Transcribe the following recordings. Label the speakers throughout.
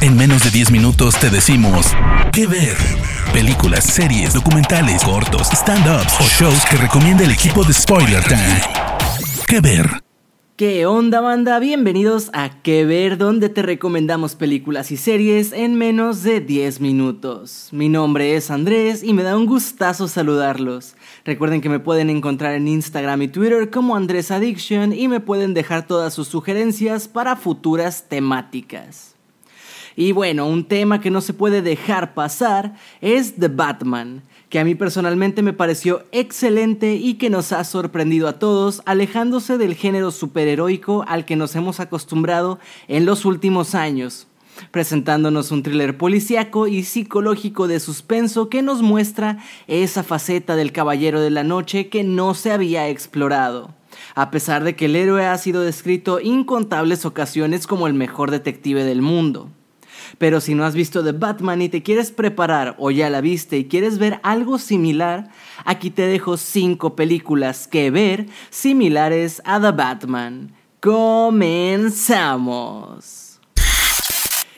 Speaker 1: En menos de 10 minutos te decimos qué ver. Películas, series, documentales, cortos, stand-ups o shows que recomienda el equipo de Spoiler Time. ¿Qué ver?
Speaker 2: ¿Qué onda banda? Bienvenidos a Que Ver, donde te recomendamos películas y series en menos de 10 minutos. Mi nombre es Andrés y me da un gustazo saludarlos. Recuerden que me pueden encontrar en Instagram y Twitter como Andrés Addiction y me pueden dejar todas sus sugerencias para futuras temáticas. Y bueno, un tema que no se puede dejar pasar es The Batman que a mí personalmente me pareció excelente y que nos ha sorprendido a todos, alejándose del género superheroico al que nos hemos acostumbrado en los últimos años, presentándonos un thriller policíaco y psicológico de suspenso que nos muestra esa faceta del Caballero de la Noche que no se había explorado. A pesar de que el héroe ha sido descrito incontables ocasiones como el mejor detective del mundo. Pero si no has visto The Batman y te quieres preparar o ya la viste y quieres ver algo similar, aquí te dejo 5 películas que ver similares a The Batman. Comenzamos.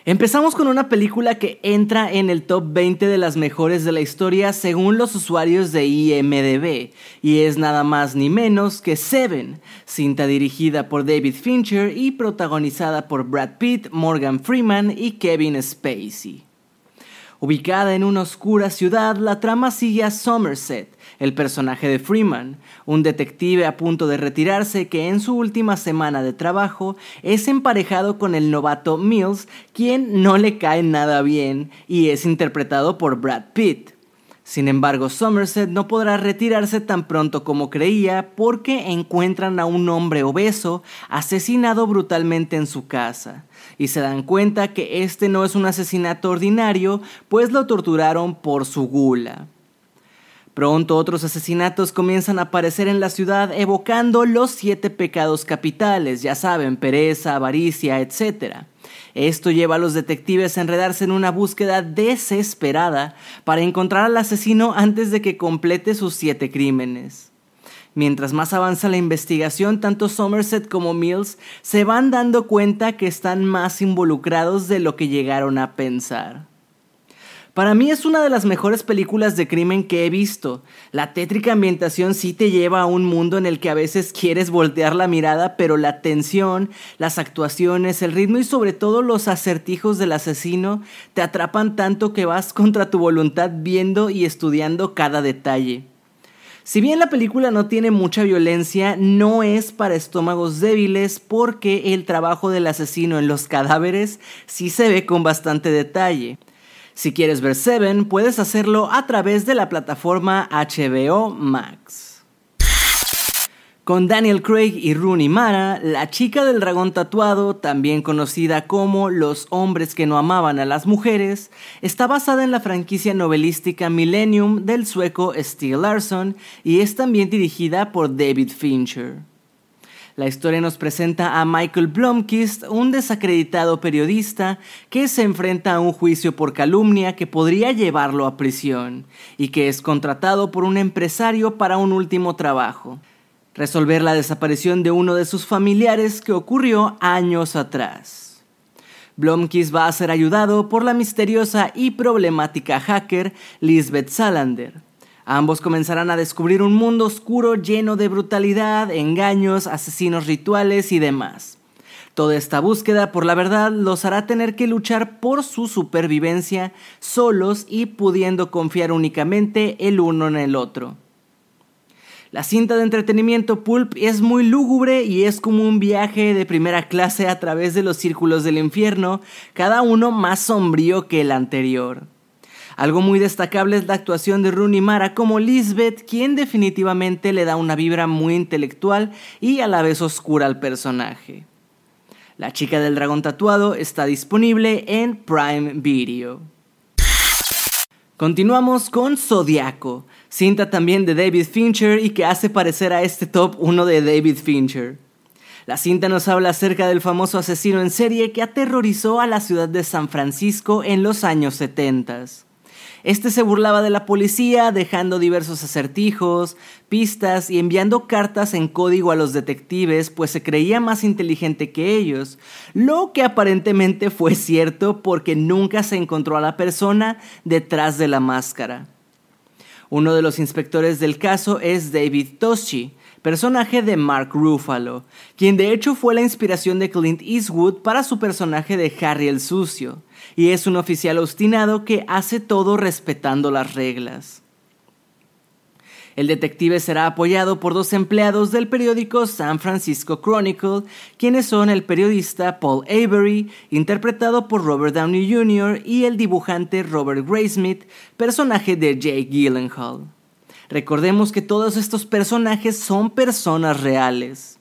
Speaker 2: Empezamos con una película que entra en el top 20 de las mejores de la historia según los usuarios de IMDB, y es nada más ni menos que Seven, cinta dirigida por David Fincher y protagonizada por Brad Pitt, Morgan Freeman y Kevin Spacey. Ubicada en una oscura ciudad, la trama sigue a Somerset, el personaje de Freeman, un detective a punto de retirarse que en su última semana de trabajo es emparejado con el novato Mills, quien no le cae nada bien y es interpretado por Brad Pitt. Sin embargo, Somerset no podrá retirarse tan pronto como creía porque encuentran a un hombre obeso asesinado brutalmente en su casa y se dan cuenta que este no es un asesinato ordinario, pues lo torturaron por su gula. Pronto otros asesinatos comienzan a aparecer en la ciudad evocando los siete pecados capitales, ya saben, pereza, avaricia, etc. Esto lleva a los detectives a enredarse en una búsqueda desesperada para encontrar al asesino antes de que complete sus siete crímenes. Mientras más avanza la investigación, tanto Somerset como Mills se van dando cuenta que están más involucrados de lo que llegaron a pensar. Para mí es una de las mejores películas de crimen que he visto. La tétrica ambientación sí te lleva a un mundo en el que a veces quieres voltear la mirada, pero la tensión, las actuaciones, el ritmo y sobre todo los acertijos del asesino te atrapan tanto que vas contra tu voluntad viendo y estudiando cada detalle. Si bien la película no tiene mucha violencia, no es para estómagos débiles porque el trabajo del asesino en los cadáveres sí se ve con bastante detalle. Si quieres ver Seven, puedes hacerlo a través de la plataforma HBO Max. Con Daniel Craig y Rooney Mara, la chica del dragón tatuado, también conocida como Los hombres que no amaban a las mujeres, está basada en la franquicia novelística Millennium del sueco Stieg Larsson y es también dirigida por David Fincher. La historia nos presenta a Michael Blomkist, un desacreditado periodista que se enfrenta a un juicio por calumnia que podría llevarlo a prisión y que es contratado por un empresario para un último trabajo, resolver la desaparición de uno de sus familiares que ocurrió años atrás. Blomkist va a ser ayudado por la misteriosa y problemática hacker Lisbeth Salander, Ambos comenzarán a descubrir un mundo oscuro lleno de brutalidad, engaños, asesinos rituales y demás. Toda esta búsqueda por la verdad los hará tener que luchar por su supervivencia solos y pudiendo confiar únicamente el uno en el otro. La cinta de entretenimiento Pulp es muy lúgubre y es como un viaje de primera clase a través de los círculos del infierno, cada uno más sombrío que el anterior. Algo muy destacable es la actuación de Rooney Mara como Lisbeth, quien definitivamente le da una vibra muy intelectual y a la vez oscura al personaje. La chica del dragón tatuado está disponible en Prime Video. Continuamos con Zodiaco, cinta también de David Fincher y que hace parecer a este top uno de David Fincher. La cinta nos habla acerca del famoso asesino en serie que aterrorizó a la ciudad de San Francisco en los años 70. Este se burlaba de la policía, dejando diversos acertijos, pistas y enviando cartas en código a los detectives, pues se creía más inteligente que ellos, lo que aparentemente fue cierto porque nunca se encontró a la persona detrás de la máscara. Uno de los inspectores del caso es David Toschi, personaje de Mark Ruffalo, quien de hecho fue la inspiración de Clint Eastwood para su personaje de Harry el Sucio, y es un oficial obstinado que hace todo respetando las reglas. El detective será apoyado por dos empleados del periódico San Francisco Chronicle, quienes son el periodista Paul Avery, interpretado por Robert Downey Jr., y el dibujante Robert Graysmith, personaje de Jake Gyllenhaal. Recordemos que todos estos personajes son personas reales.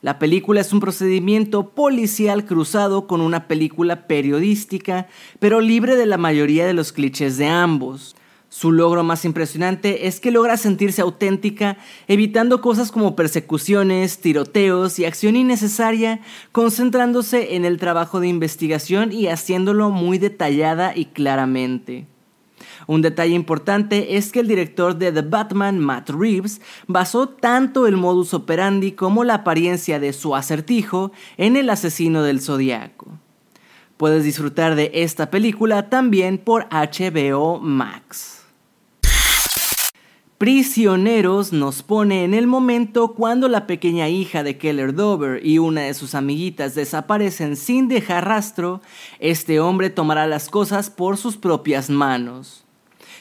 Speaker 2: La película es un procedimiento policial cruzado con una película periodística, pero libre de la mayoría de los clichés de ambos. Su logro más impresionante es que logra sentirse auténtica, evitando cosas como persecuciones, tiroteos y acción innecesaria, concentrándose en el trabajo de investigación y haciéndolo muy detallada y claramente. Un detalle importante es que el director de The Batman, Matt Reeves, basó tanto el modus operandi como la apariencia de su acertijo en el asesino del zodiaco. Puedes disfrutar de esta película también por HBO Max. Prisioneros nos pone en el momento cuando la pequeña hija de Keller Dover y una de sus amiguitas desaparecen sin dejar rastro, este hombre tomará las cosas por sus propias manos.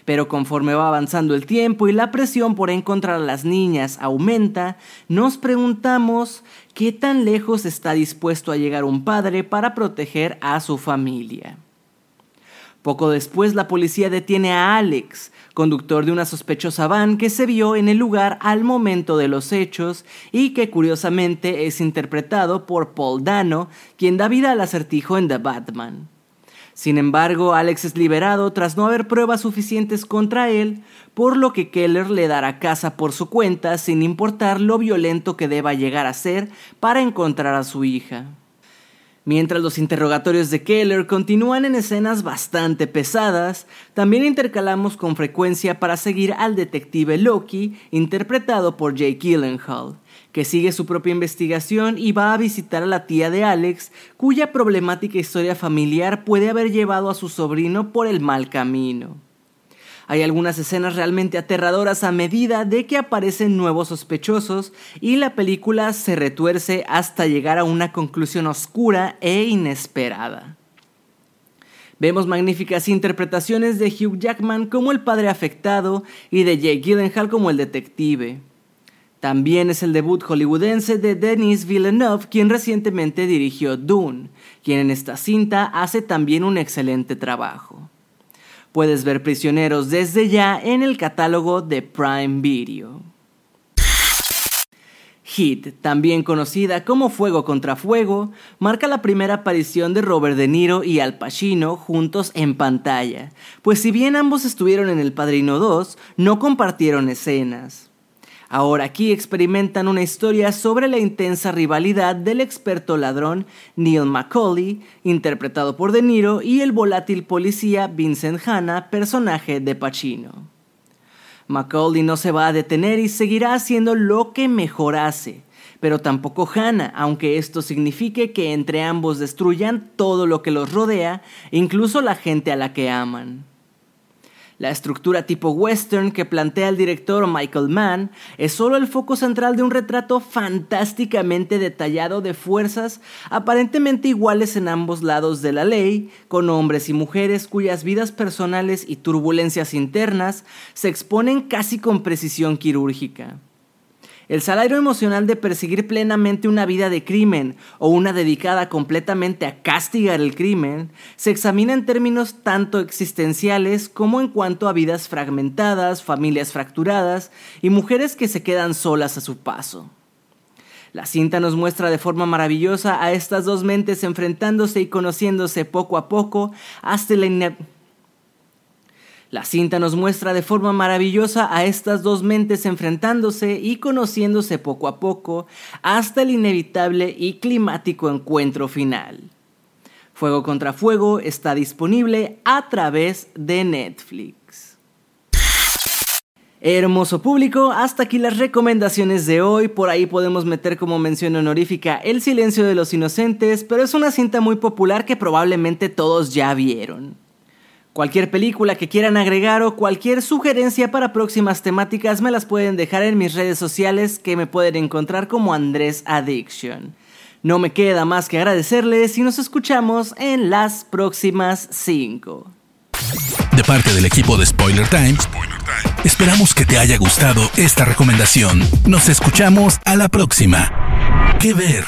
Speaker 2: Pero conforme va avanzando el tiempo y la presión por encontrar a las niñas aumenta, nos preguntamos qué tan lejos está dispuesto a llegar un padre para proteger a su familia. Poco después la policía detiene a Alex, conductor de una sospechosa van que se vio en el lugar al momento de los hechos y que curiosamente es interpretado por Paul Dano, quien da vida al acertijo en The Batman. Sin embargo, Alex es liberado tras no haber pruebas suficientes contra él, por lo que Keller le dará casa por su cuenta sin importar lo violento que deba llegar a ser para encontrar a su hija. Mientras los interrogatorios de Keller continúan en escenas bastante pesadas, también intercalamos con frecuencia para seguir al detective Loki, interpretado por Jake Gyllenhaal, que sigue su propia investigación y va a visitar a la tía de Alex, cuya problemática historia familiar puede haber llevado a su sobrino por el mal camino. Hay algunas escenas realmente aterradoras a medida de que aparecen nuevos sospechosos y la película se retuerce hasta llegar a una conclusión oscura e inesperada. Vemos magníficas interpretaciones de Hugh Jackman como el padre afectado y de Jake Gyllenhaal como el detective. También es el debut hollywoodense de Denis Villeneuve, quien recientemente dirigió Dune, quien en esta cinta hace también un excelente trabajo. Puedes ver Prisioneros desde ya en el catálogo de Prime Video. Hit, también conocida como Fuego contra Fuego, marca la primera aparición de Robert De Niro y Al Pacino juntos en pantalla, pues si bien ambos estuvieron en El Padrino 2, no compartieron escenas. Ahora aquí experimentan una historia sobre la intensa rivalidad del experto ladrón Neil McCauley, interpretado por De Niro, y el volátil policía Vincent Hanna, personaje de Pacino. Macaulay no se va a detener y seguirá haciendo lo que mejor hace, pero tampoco Hanna, aunque esto signifique que entre ambos destruyan todo lo que los rodea, incluso la gente a la que aman. La estructura tipo western que plantea el director Michael Mann es solo el foco central de un retrato fantásticamente detallado de fuerzas aparentemente iguales en ambos lados de la ley, con hombres y mujeres cuyas vidas personales y turbulencias internas se exponen casi con precisión quirúrgica. El salario emocional de perseguir plenamente una vida de crimen o una dedicada completamente a castigar el crimen se examina en términos tanto existenciales como en cuanto a vidas fragmentadas, familias fracturadas y mujeres que se quedan solas a su paso. La cinta nos muestra de forma maravillosa a estas dos mentes enfrentándose y conociéndose poco a poco hasta la la cinta nos muestra de forma maravillosa a estas dos mentes enfrentándose y conociéndose poco a poco hasta el inevitable y climático encuentro final. Fuego contra Fuego está disponible a través de Netflix. Hermoso público, hasta aquí las recomendaciones de hoy. Por ahí podemos meter como mención honorífica El silencio de los inocentes, pero es una cinta muy popular que probablemente todos ya vieron. Cualquier película que quieran agregar o cualquier sugerencia para próximas temáticas me las pueden dejar en mis redes sociales que me pueden encontrar como Andrés Addiction. No me queda más que agradecerles y nos escuchamos en las próximas 5.
Speaker 1: De parte del equipo de Spoiler Times, esperamos que te haya gustado esta recomendación. Nos escuchamos a la próxima. ¿Qué ver?